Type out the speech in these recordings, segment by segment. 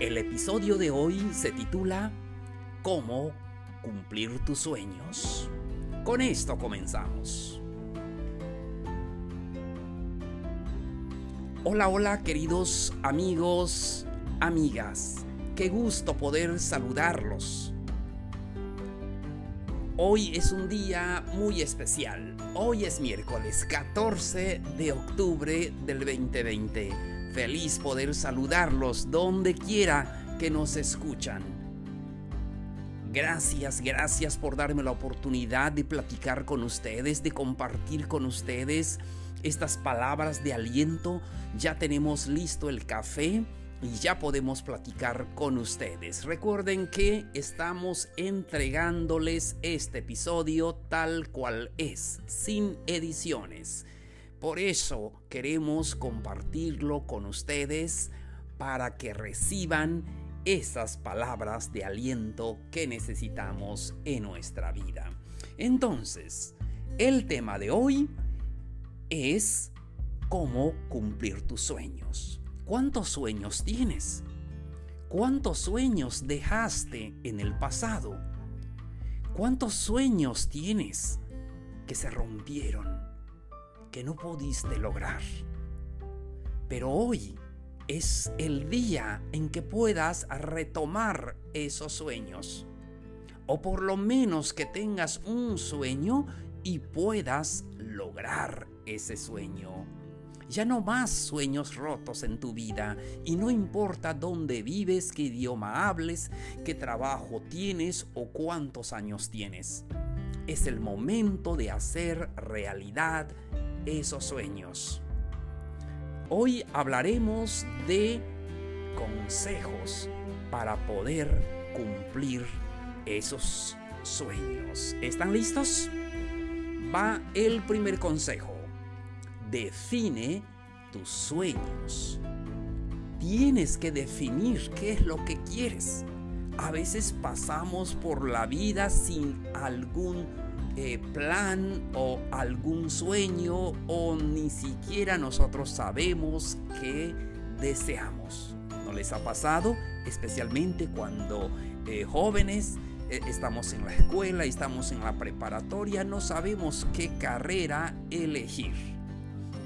El episodio de hoy se titula ¿Cómo cumplir tus sueños? Con esto comenzamos. Hola, hola queridos amigos, amigas. Qué gusto poder saludarlos. Hoy es un día muy especial. Hoy es miércoles 14 de octubre del 2020. Feliz poder saludarlos donde quiera que nos escuchan. Gracias, gracias por darme la oportunidad de platicar con ustedes, de compartir con ustedes estas palabras de aliento. Ya tenemos listo el café y ya podemos platicar con ustedes. Recuerden que estamos entregándoles este episodio tal cual es, sin ediciones. Por eso queremos compartirlo con ustedes para que reciban esas palabras de aliento que necesitamos en nuestra vida. Entonces, el tema de hoy es cómo cumplir tus sueños. ¿Cuántos sueños tienes? ¿Cuántos sueños dejaste en el pasado? ¿Cuántos sueños tienes que se rompieron, que no pudiste lograr? Pero hoy es el día en que puedas retomar esos sueños. O por lo menos que tengas un sueño y puedas lograr ese sueño. Ya no más sueños rotos en tu vida y no importa dónde vives, qué idioma hables, qué trabajo tienes o cuántos años tienes. Es el momento de hacer realidad esos sueños. Hoy hablaremos de consejos para poder cumplir esos sueños. ¿Están listos? Va el primer consejo define tus sueños. Tienes que definir qué es lo que quieres. A veces pasamos por la vida sin algún eh, plan o algún sueño o ni siquiera nosotros sabemos qué deseamos. ¿No les ha pasado? Especialmente cuando eh, jóvenes eh, estamos en la escuela, estamos en la preparatoria, no sabemos qué carrera elegir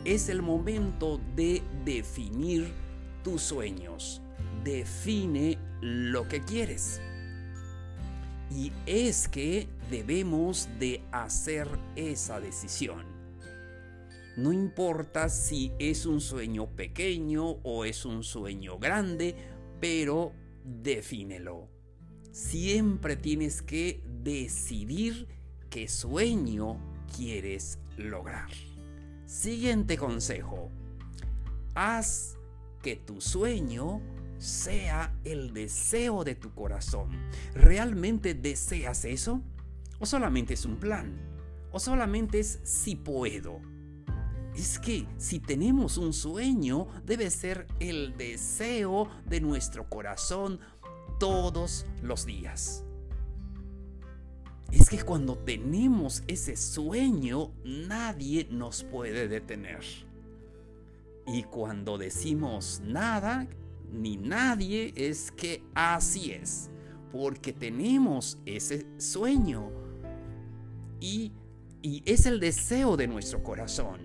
es el momento de definir tus sueños. Define lo que quieres. Y es que debemos de hacer esa decisión. No importa si es un sueño pequeño o es un sueño grande, pero defínelo. Siempre tienes que decidir qué sueño quieres lograr. Siguiente consejo. Haz que tu sueño sea el deseo de tu corazón. ¿Realmente deseas eso? ¿O solamente es un plan? ¿O solamente es si puedo? Es que si tenemos un sueño, debe ser el deseo de nuestro corazón todos los días es que cuando tenemos ese sueño, nadie nos puede detener. Y cuando decimos nada, ni nadie, es que así es. Porque tenemos ese sueño. Y, y es el deseo de nuestro corazón.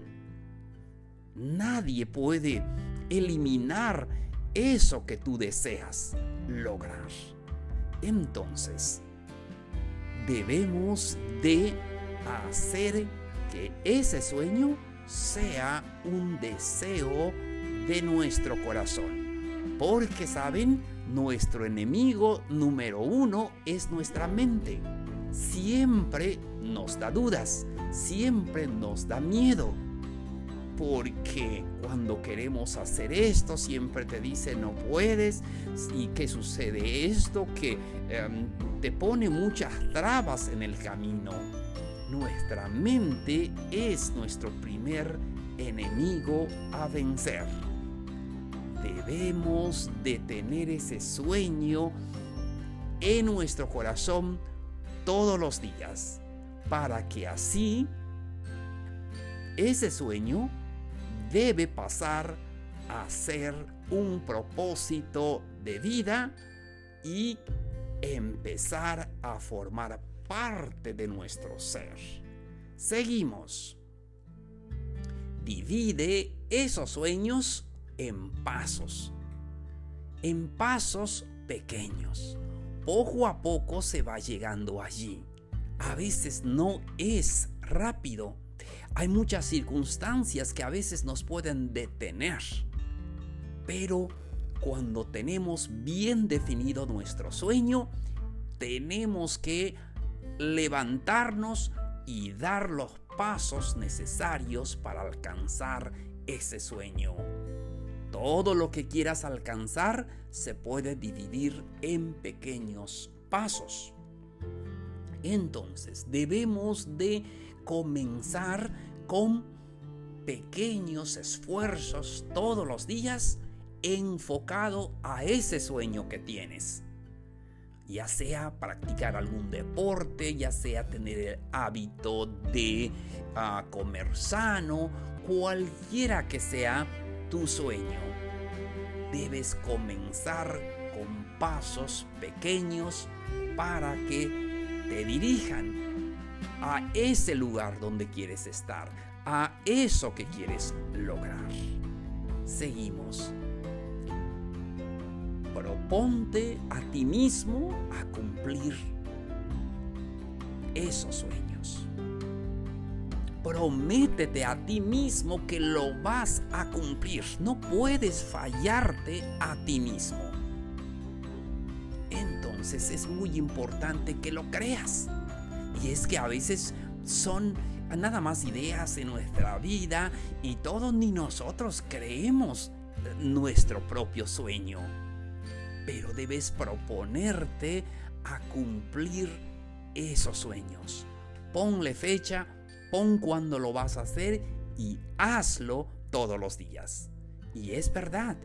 Nadie puede eliminar eso que tú deseas lograr. Entonces, debemos de hacer que ese sueño sea un deseo de nuestro corazón. Porque, ¿saben? Nuestro enemigo número uno es nuestra mente. Siempre nos da dudas, siempre nos da miedo. porque cuando queremos hacer esto siempre te dice no puedes y que sucede esto que em, te pone muchas trabas en el camino. Nuestra mente es nuestro primer enemigo a vencer. Debemos de tener ese sueño en nuestro corazón todos los días para que así ese sueño debe pasar a ser un propósito de vida y empezar a formar parte de nuestro ser. Seguimos. Divide esos sueños en pasos. En pasos pequeños. Poco a poco se va llegando allí. A veces no es rápido. Hay muchas circunstancias que a veces nos pueden detener. Pero cuando tenemos bien definido nuestro sueño, tenemos que levantarnos y dar los pasos necesarios para alcanzar ese sueño. Todo lo que quieras alcanzar se puede dividir en pequeños pasos. Entonces debemos de comenzar con pequeños esfuerzos todos los días enfocado a ese sueño que tienes ya sea practicar algún deporte, ya sea tener el hábito de ah, comer sano, cualquiera que sea tu sueño. Debes comenzar con pasos pequeños para que te dirijan a ese lugar donde quieres estar, a eso que quieres lograr. Seguimos proponte a ti mismo a cumplir esos sueños. Prométete a ti mismo que lo vas a cumplir. No puedes fallarte a ti mismo. Entonces es muy importante que lo creas. Y es que a veces son nada más ideas en nuestra vida y todos ni nosotros creemos nuestro propio sueño pero debes proponerte a cumplir esos sueños. Ponle fecha, pon cuándo lo vas a hacer y hazlo todos los días. Y es verdad,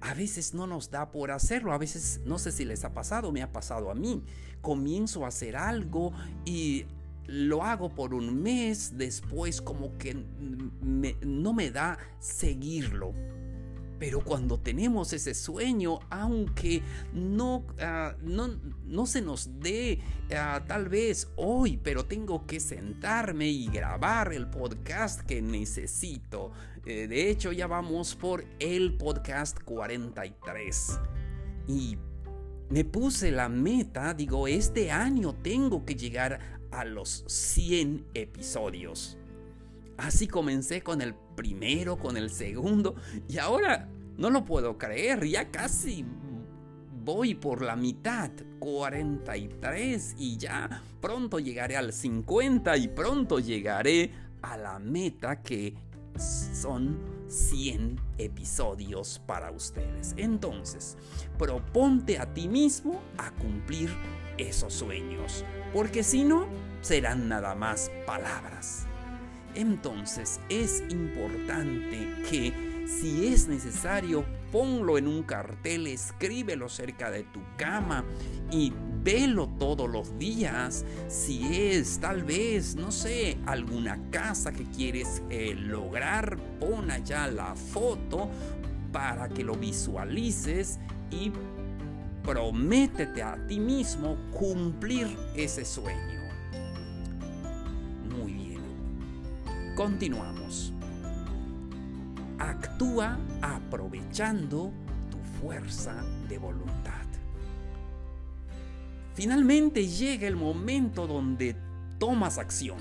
a veces no nos da por hacerlo, a veces no sé si les ha pasado, me ha pasado a mí. Comienzo a hacer algo y lo hago por un mes, después como que no me da seguirlo pero cuando tenemos ese sueño, aunque no, ah, no, se nos dé ah, tal vez hoy, pero tengo que sentarme y grabar el podcast que necesito. Eh, de hecho, ya vamos por el podcast 43. Y me puse la meta, digo, este año tengo que llegar a los 100 episodios. Así comencé con el primero, con el segundo y ahora no lo puedo creer, ya casi voy por la mitad, 43 y ya pronto llegaré al 50 y pronto llegaré a la meta que son 100 episodios para ustedes. Entonces, proponte a ti mismo a cumplir esos sueños, porque si no, serán nada más palabras. Entonces es importante que si es necesario, ponlo en un cartel, escríbelo cerca de tu cama y velo todos los días. Si es tal vez, no sé, alguna casa que quieres eh, lograr, pon allá la foto para que lo visualices y prométete a ti mismo cumplir ese sueño. Continuamos. Actúa aprovechando tu fuerza de voluntad. Finalmente llega el momento donde tomas acción.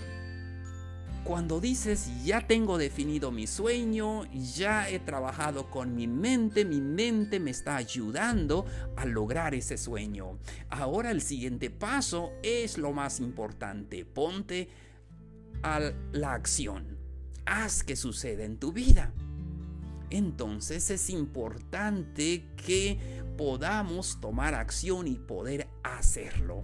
Cuando dices, ya tengo definido mi sueño, ya he trabajado con mi mente, mi mente me está ayudando a lograr ese sueño. Ahora el siguiente paso es lo más importante. Ponte a la acción. haz que suceda en tu vida. Entonces es importante que podamos tomar acción y poder hacerlo.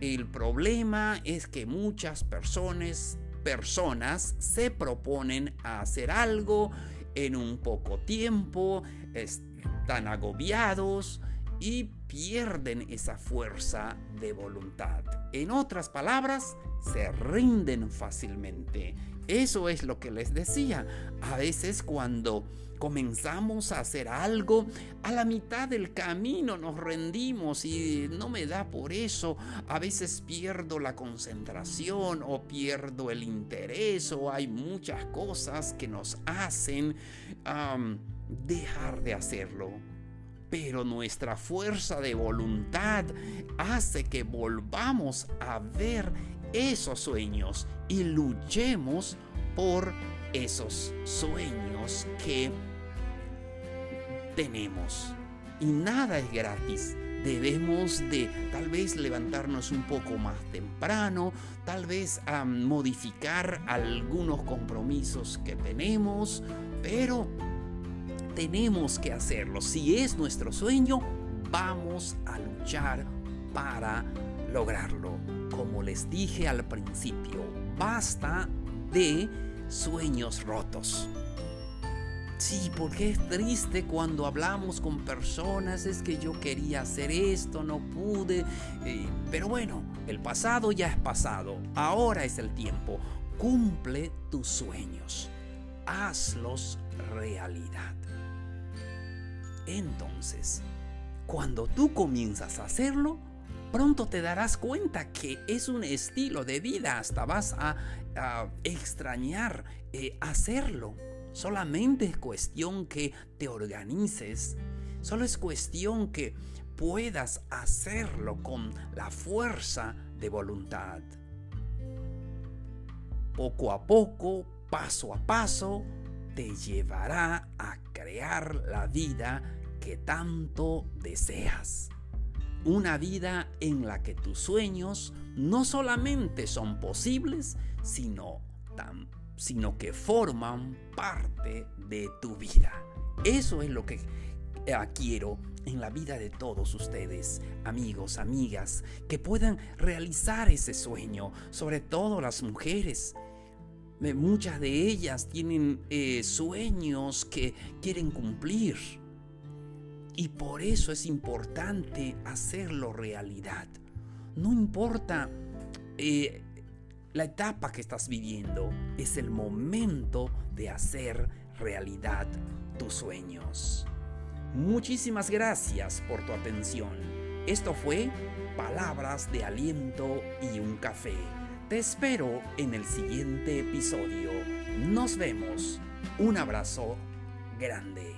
El problema es que muchas personas, personas se proponen a hacer algo en un poco tiempo, están agobiados y pierden esa fuerza de voluntad. En otras palabras, se rinden fácilmente. Eso es lo que les decía. A veces cuando comenzamos a hacer algo, a la mitad del camino nos rendimos y no me da por eso. A veces pierdo la concentración o pierdo el interés o hay muchas cosas que nos hacen dejar de hacerlo. Pero nuestra fuerza de voluntad hace que volvamos a ver esos sueños y luchemos por esos sueños que tenemos. Y nada es gratis. Debemos de tal vez levantarnos un poco más temprano, tal vez modificar algunos compromisos que tenemos, pero tenemos que hacerlo. Si es nuestro sueño, vamos a luchar para lograrlo. Como les dije al principio, basta de sueños rotos. Sí, porque es triste cuando hablamos con personas, es que yo quería hacer esto, no pude. Eh, pero bueno, el pasado ya es pasado, ahora es el tiempo. Cumple tus sueños, hazlos realidad. Entonces, cuando tú comienzas a hacerlo, pronto te darás cuenta que es un estilo de vida, hasta vas a, extrañar eh, hacerlo. Solamente es cuestión que te organices, solo es cuestión que puedas hacerlo con la fuerza de voluntad. Poco a poco, paso a paso, te llevará a crear la vida que tanto deseas una vida en la que tus sueños no solamente son posibles, sino, sino que forman parte de tu vida. Eso es lo que eh, quiero en la vida de todos ustedes, amigos, amigas, que puedan realizar ese sueño, sobre todo las mujeres. Muchas de ellas tienen eh, sueños que quieren cumplir y por eso es importante hacerlo realidad. No importa eh, la etapa que estás viviendo, es el momento de hacer realidad tus sueños. Muchísimas gracias por tu atención. Esto fue Palabras de Aliento y un Café. Te espero en el siguiente episodio. Nos vemos. Un abrazo grande.